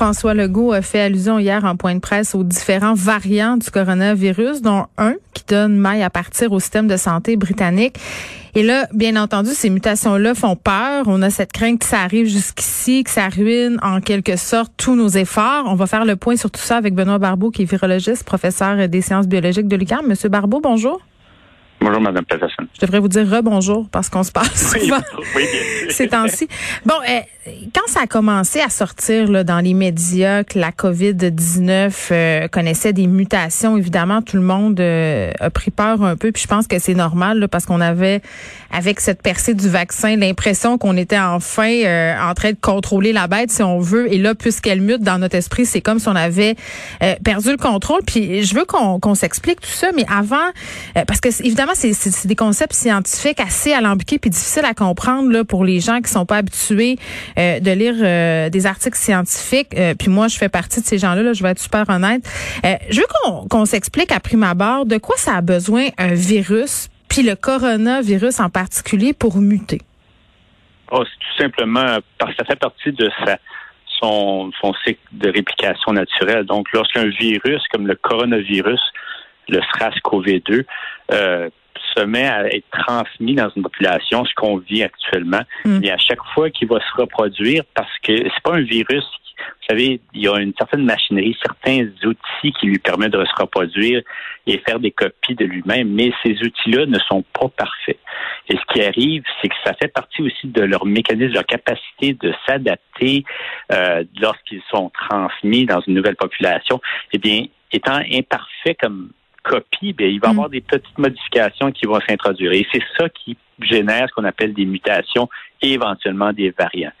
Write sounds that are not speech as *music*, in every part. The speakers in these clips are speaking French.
François Legault a fait allusion hier en point de presse aux différents variants du coronavirus, dont un qui donne maille à partir au système de santé britannique. Et là, bien entendu, ces mutations-là font peur. On a cette crainte que ça arrive jusqu'ici, que ça ruine en quelque sorte tous nos efforts. On va faire le point sur tout ça avec Benoît Barbeau, qui est virologiste, professeur des sciences biologiques de l'UQAM. Monsieur Barbeau, bonjour. Bonjour, Madame Peterson. Je devrais vous dire rebonjour parce qu'on se passe Oui, souvent *laughs* oui, bien sûr. *laughs* ces temps-ci. Bon, euh, quand ça a commencé à sortir là, dans les médias que la COVID-19 euh, connaissait des mutations, évidemment, tout le monde euh, a pris peur un peu. Puis je pense que c'est normal là, parce qu'on avait, avec cette percée du vaccin, l'impression qu'on était enfin euh, en train de contrôler la bête, si on veut. Et là, puisqu'elle mute dans notre esprit, c'est comme si on avait euh, perdu le contrôle. Puis je veux qu'on s'explique tout ça, mais avant, euh, parce que c'est- c'est- des concepts scientifiques assez alambiqués puis difficiles à comprendre là, pour les gens qui sont pas habitués euh, de lire euh, des articles scientifiques. Euh, puis moi, je fais partie de ces gens-là. Là, je vais être super honnête. Je veux qu'on s'explique à prime abord de quoi ça a besoin un virus, puis le coronavirus en particulier, pour muter. Oh, c'est tout simplement parce que ça fait partie de son cycle de réplication naturelle. Donc, lorsqu'un virus comme le coronavirus, le SRAS-CoV-2, euh, se met à être transmis dans une population, ce qu'on vit actuellement, Mm. et à chaque fois qu'il va se reproduire, parce que c'est pas un virus, vous savez, il y a une certaine machinerie, certains outils qui lui permettent de se reproduire et faire des copies de lui-même, mais ces outils-là ne sont pas parfaits. Et ce qui arrive, c'est que ça fait partie aussi de leur mécanisme, de leur capacité de s'adapter euh, lorsqu'ils sont transmis dans une nouvelle population. Eh bien, étant imparfait comme copie, bien, il va y Mm. avoir des petites modifications qui vont s'introduire. Et c'est ça qui génère ce qu'on appelle des mutations et éventuellement des variants.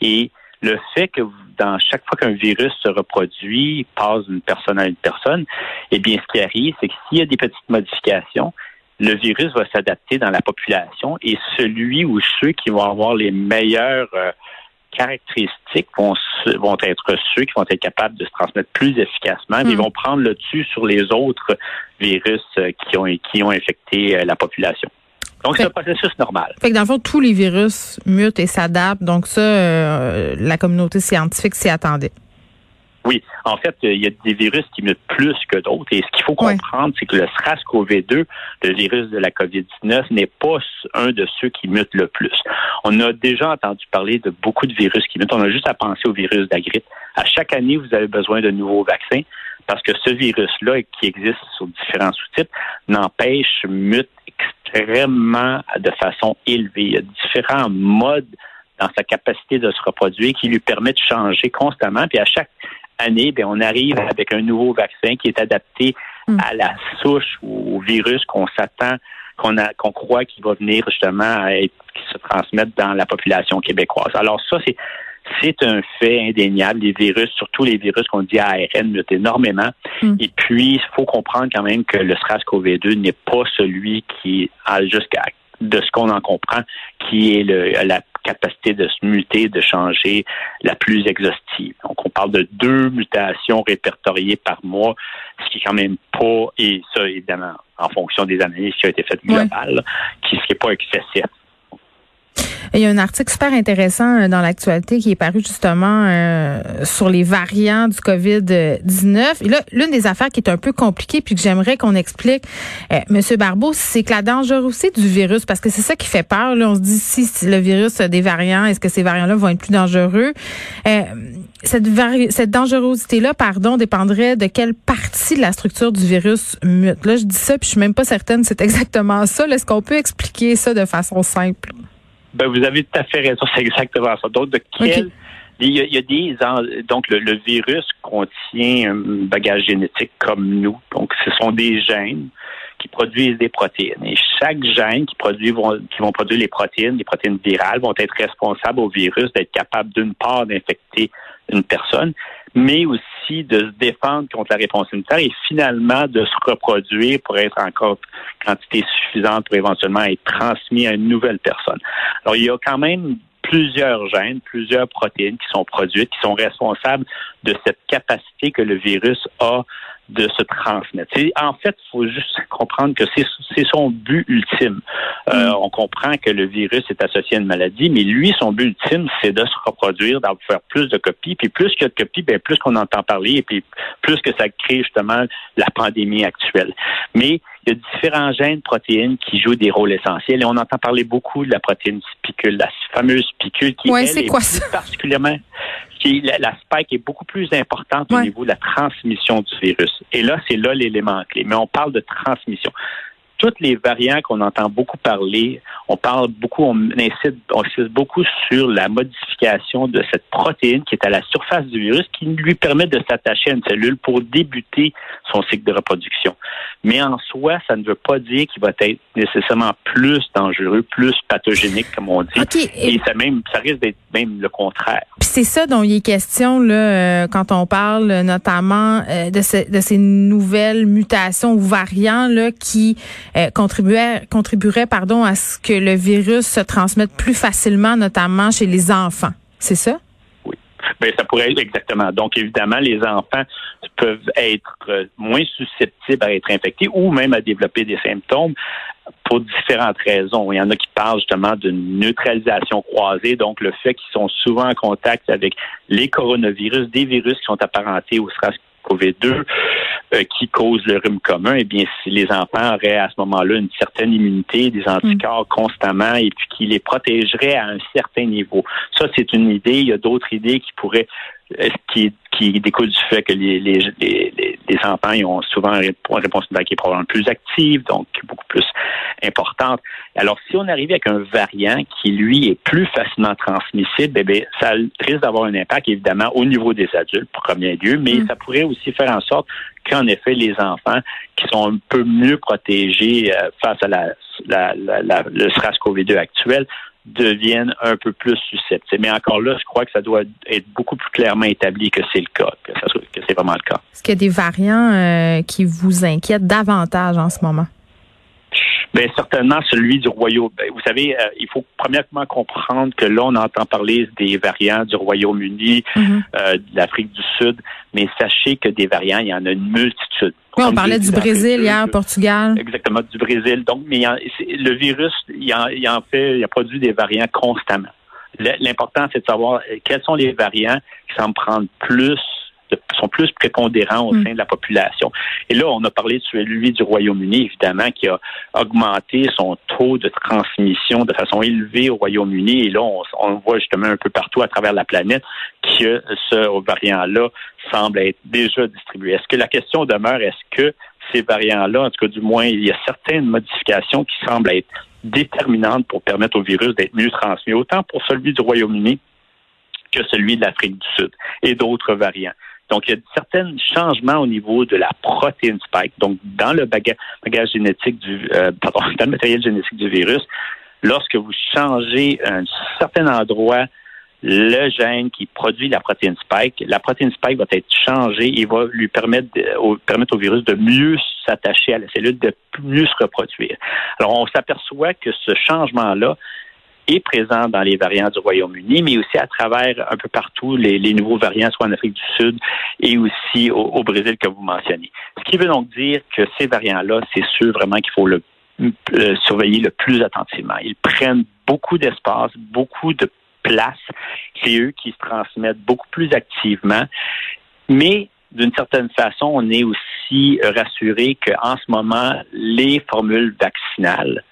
Et le fait que dans chaque fois qu'un virus se reproduit, passe d'une personne à une personne, eh bien, ce qui arrive, c'est que s'il y a des petites modifications, le virus va s'adapter dans la population et celui ou ceux qui vont avoir les meilleures euh, caractéristiques vont, vont être ceux qui vont être capables de se transmettre plus efficacement, mais Hmm. ils vont prendre le dessus sur les autres virus euh, qui ont, qui ont infecté euh, la population. Donc, c'est un processus normal. Fait que dans le fond, tous les virus mutent et s'adaptent. Donc ça, euh, la communauté scientifique s'y attendait. Oui, en fait, il y a des virus qui mutent plus que d'autres. Et ce qu'il faut comprendre, c'est que le SRAS-CoV-2, le virus de la COVID-19, n'est pas un de ceux qui mutent le plus. On a déjà entendu parler de beaucoup de virus qui mutent. On a juste à penser au virus de la grippe. À chaque année, vous avez besoin de nouveaux vaccins parce que ce virus-là, qui existe sur différents sous-types, n'empêche, mute extrêmement de façon élevée. Il y a différents modes dans sa capacité de se reproduire qui lui permettent de changer constamment. Puis à chaque année, bien, on arrive avec un nouveau vaccin qui est adapté Mm. à la souche ou au virus qu'on s'attend, qu'on a, qu'on croit qu'il va venir justement à être, qui se transmettre dans la population québécoise. Alors ça, c'est c'est un fait indéniable. Les virus, surtout les virus qu'on dit ARN, mutent énormément. Mm. Et puis, il faut comprendre quand même que le SRAS-CoV-2 n'est pas celui qui, a jusqu'à de ce qu'on en comprend, qui est le, la capacité de se muter, de changer la plus exhaustive. Donc, on parle de deux mutations répertoriées par mois, ce qui est quand même pas, et ça, évidemment, en fonction des analyses qui ont été faites globales, qui ce qui est pas excessif. Il y a un article super intéressant euh, dans l'actualité qui est paru justement euh, sur les variants du COVID-19. Et là, l'une des affaires qui est un peu compliquée puis que j'aimerais qu'on explique, euh, Monsieur Barbeau, c'est que la dangerosité du virus, parce que c'est ça qui fait peur. Là, on se dit si le virus a des variants, est-ce que ces variants-là vont être plus dangereux? Euh, Cette, cette dangerosité-là, pardon, dépendrait de quelle partie de la structure du virus mute. Là, je dis ça puis je suis même pas certaine c'est exactement ça. Est-ce qu'on peut expliquer ça de façon simple? Ben, vous avez tout à fait raison, *laughs* c'est exactement ça. Donc, de quelle, Il y a, il y a des donc le, le virus contient un bagage génétique comme nous. Donc ce sont des gènes qui produisent des protéines. Et chaque gène qui produit vont, qui vont produire les protéines, les protéines virales, vont être responsables au virus d'être capable d'une part d'infecter une personne, mais aussi de se défendre contre la réponse immunitaire et finalement de se reproduire pour être encore quantité suffisante pour éventuellement être transmis à une nouvelle personne. Alors il y a quand même plusieurs gènes, plusieurs protéines qui sont produites, qui sont responsables de cette capacité que le virus a de se transmettre. En fait, il faut juste comprendre que c'est son but ultime. Euh, On comprend que le virus est associé à une maladie, mais lui, son but ultime, c'est de se reproduire, d'en faire plus de copies. Puis plus qu'il y a de copies, ben, plus qu'on entend parler, et puis plus que ça crée justement la pandémie actuelle. Mais il y a différents gènes protéines qui jouent des rôles essentiels et on entend parler beaucoup de la protéine spicule, la fameuse spicule qui Ouais, elle, est ça? particulièrement qui la, la spike est beaucoup plus importante au niveau de la transmission du virus. Et là, c'est là l'élément clé. Mais on parle de transmission. Tous les variants qu'on entend beaucoup parler, on parle beaucoup, on incite, on insiste beaucoup sur la modification de cette protéine qui est à la surface du virus, qui lui permet de s'attacher à une cellule pour débuter son cycle de reproduction. Mais en soi, ça ne veut pas dire qu'il va être nécessairement plus dangereux, plus pathogénique, comme on dit. OK. Et- ça même, ça risque d'être même le contraire. Puis c'est ça dont il est question là, euh, quand on parle notamment euh, de, ce- de ces nouvelles mutations ou variants là, qui euh, contribueraient pardon, à ce que le virus se transmette plus facilement, notamment chez les enfants. C'est ça? Ben, ça pourrait être exactement. Donc, évidemment, les enfants peuvent être euh, moins susceptibles à être infectés ou même à développer des symptômes pour différentes raisons. Il y en a qui parlent justement d'une neutralisation croisée, donc le fait qu'ils sont souvent en contact avec les coronavirus, des virus qui sont apparentés au SARS-CoV-2 euh, qui causent le rhume commun, eh bien, si les enfants auraient à ce moment-là une certaine immunité, des anticorps constamment, et puis qui les protégerait à un certain niveau. Ça, c'est une idée. Il y a d'autres idées qui pourraient qui, qui découlent du fait que les, les, les, les- enfants ils ont souvent une réponse qui est probablement plus active, donc beaucoup plus importante? Alors, si on arrive avec un variant qui, lui, est plus facilement transmissible, eh bien, ça risque d'avoir un impact, évidemment, au niveau des adultes, pour premier lieu, mais Mm. ça pourrait aussi faire en sorte qu'en effet, les enfants qui sont un peu mieux protégés euh, face à la, la, la, la- le SRAS-CoV-2 actuel deviennent un peu plus susceptibles. Mais encore là, je crois que ça doit être beaucoup plus clairement établi que c'est le cas, que, c'est vraiment le cas. Est-ce qu'il y a des variants euh, qui vous inquiètent davantage en ce moment? Bien, certainement celui du Royaume. ben, vous savez, euh, il faut premièrement comprendre que là, on entend parler des variants du Royaume-Uni, Mhm. euh, de l'Afrique du Sud, mais sachez que des variants, il y en a une multitude. Oui, on parlait du Brésil hier, Portugal. Exactement, du Brésil. Donc, mais il en- le virus, il en, il en fait, il a produit des variants constamment. L'important, c'est de savoir euh, quels sont les variants qui semblent prendre plus, sont plus prépondérants au Mm. sein de la population. Et là, on a parlé de celui du Royaume-Uni, évidemment, qui a augmenté son taux de transmission de façon élevée au Royaume-Uni. Et là, on, on voit justement un peu partout à travers la planète que ce variant-là semble être déjà distribué. Est-ce que la question demeure, est-ce que ces variants-là, en tout cas du moins, il y a certaines modifications qui semblent être déterminantes pour permettre au virus d'être mieux transmis, autant pour celui du Royaume-Uni que celui de l'Afrique du Sud et d'autres variants? Donc, il y a certains changements au niveau de la protéine spike, donc dans le baga- bagage génétique du, euh, pardon, *laughs* dans le matériel génétique du virus. Lorsque vous changez un certain endroit le gène qui produit la protéine spike, la protéine spike va être changée et va lui permettre, permettre au virus de mieux s'attacher à la cellule, de mieux se reproduire. Alors, on s'aperçoit que ce changement-là est présent dans les variants du Royaume-Uni, mais aussi à travers un peu partout les, nouveaux variants, soit en Afrique du Sud et aussi au, au Brésil que vous mentionnez. Ce qui veut donc dire que ces variants-là, c'est sûr vraiment qu'il faut le euh, surveiller le plus attentivement. Ils prennent beaucoup d'espace, beaucoup de place. C'est eux qui se transmettent beaucoup plus activement. Mais d'une certaine façon, on est aussi rassuré qu'en ce moment, les formules vaccinales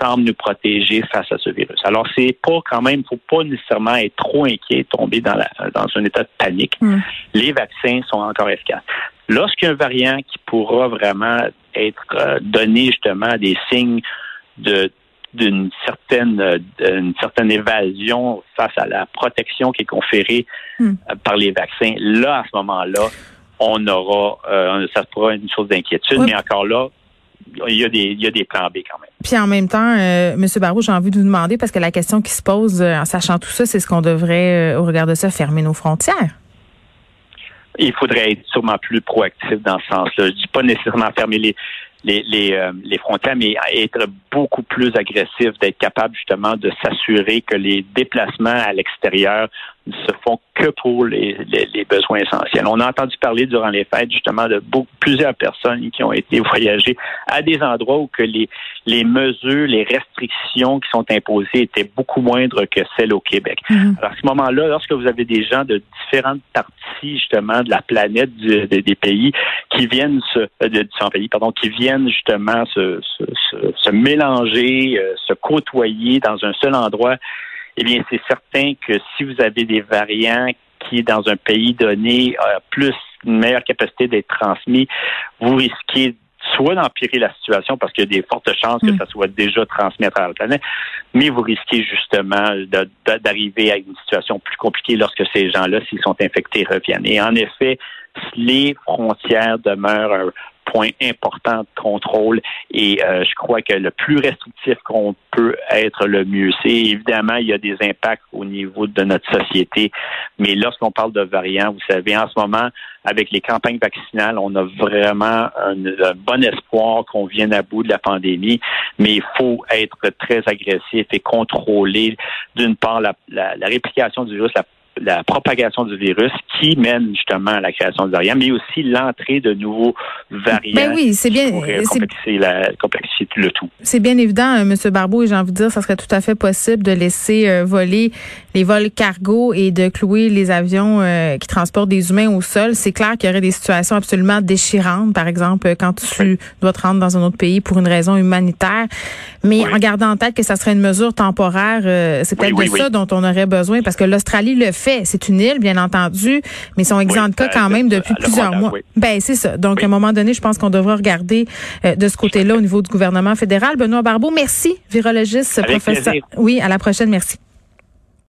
semblent nous protéger face à ce virus. Alors, c'est pas quand même, faut pas nécessairement être trop inquiet, tomber dans, la, dans un état de panique. Mm. Les vaccins sont encore efficaces. Lorsqu'il y a un variant qui pourra vraiment être euh, donné justement des signes de d'une certaine euh, une certaine évasion face à la protection qui est conférée Hmm. euh, par les vaccins. Là, à ce moment-là, on aura euh, ça sera une source d'inquiétude, mais encore là, il y a des il y a des plans B quand même. Puis en même temps, euh, M. Barrault, j'ai envie de vous demander, parce que la question qui se pose euh, en sachant tout ça, c'est ce qu'on devrait, euh, au regard de ça, fermer nos frontières. il faudrait être sûrement plus proactif dans ce sens-là. Je dis pas nécessairement fermer les les les, euh, les frontières, mais être beaucoup plus agressif, d'être capable justement de s'assurer que les déplacements à l'extérieur ne se font que pour les, les, les besoins essentiels. On a entendu parler durant les fêtes justement de beaucoup, plusieurs personnes qui ont été *laughs* voyagées à des endroits où que les les mesures, les restrictions qui sont imposées étaient beaucoup moindres que celles au Québec. Mhm. Alors, à ce moment-là, lorsque vous avez des gens de différentes parties, justement, de la planète, du- de- des pays, qui viennent se, euh, de différents pays, pardon, qui viennent justement se, se, se- se mélanger, euh, se côtoyer dans un seul endroit, eh bien, c'est certain que si vous avez des variants qui, dans un pays donné, a plus une meilleure capacité d'être transmis, vous risquez soit d'empirer la situation parce qu'il y a des fortes chances que Mm. ça soit déjà transmis à travers la planète, mais vous risquez justement d'arriver à une situation plus compliquée lorsque ces gens-là, s'ils sont infectés, reviennent. Et en effet, les frontières demeurent un point important de contrôle et euh, je crois que le plus restrictif qu'on peut être, le mieux. C'est évidemment, il y a des impacts au niveau de notre société, mais lorsqu'on parle de variants, vous savez, en ce moment, avec les campagnes vaccinales, on a vraiment un, bon espoir qu'on vienne à bout de la pandémie, mais il faut être très agressif et contrôler, d'une part, la, la, la réplication du virus, la la propagation du virus qui mène justement à la création de variants, mais aussi l'entrée de nouveaux variants Ben oui, c'est bien- complexifier, la, complexifier le tout. C'est bien évident, euh, M. Barbeau, et j'ai envie de dire, ça serait tout à fait possible de laisser euh, voler les vols cargo et de clouer les avions euh, qui transportent des humains au sol. C'est clair qu'il y aurait des situations absolument déchirantes, par exemple, euh, quand tu dois te rendre dans un autre pays pour une raison humanitaire. Mais Oui. en gardant en tête que ça serait une mesure temporaire, euh, c'est peut-être Oui, de ça dont on aurait besoin, parce que l'Australie le fait. C'est une île, bien entendu, mais ils sont exempts de cas ben, quand même depuis plusieurs mois. oui. Ben c'est ça. Donc Oui. à un moment donné, je pense qu'on devra regarder euh, de ce côté-là au niveau du gouvernement fédéral. Benoît Barbeau, merci, virologiste, Avec professeur. plaisir. Oui, à la prochaine, merci.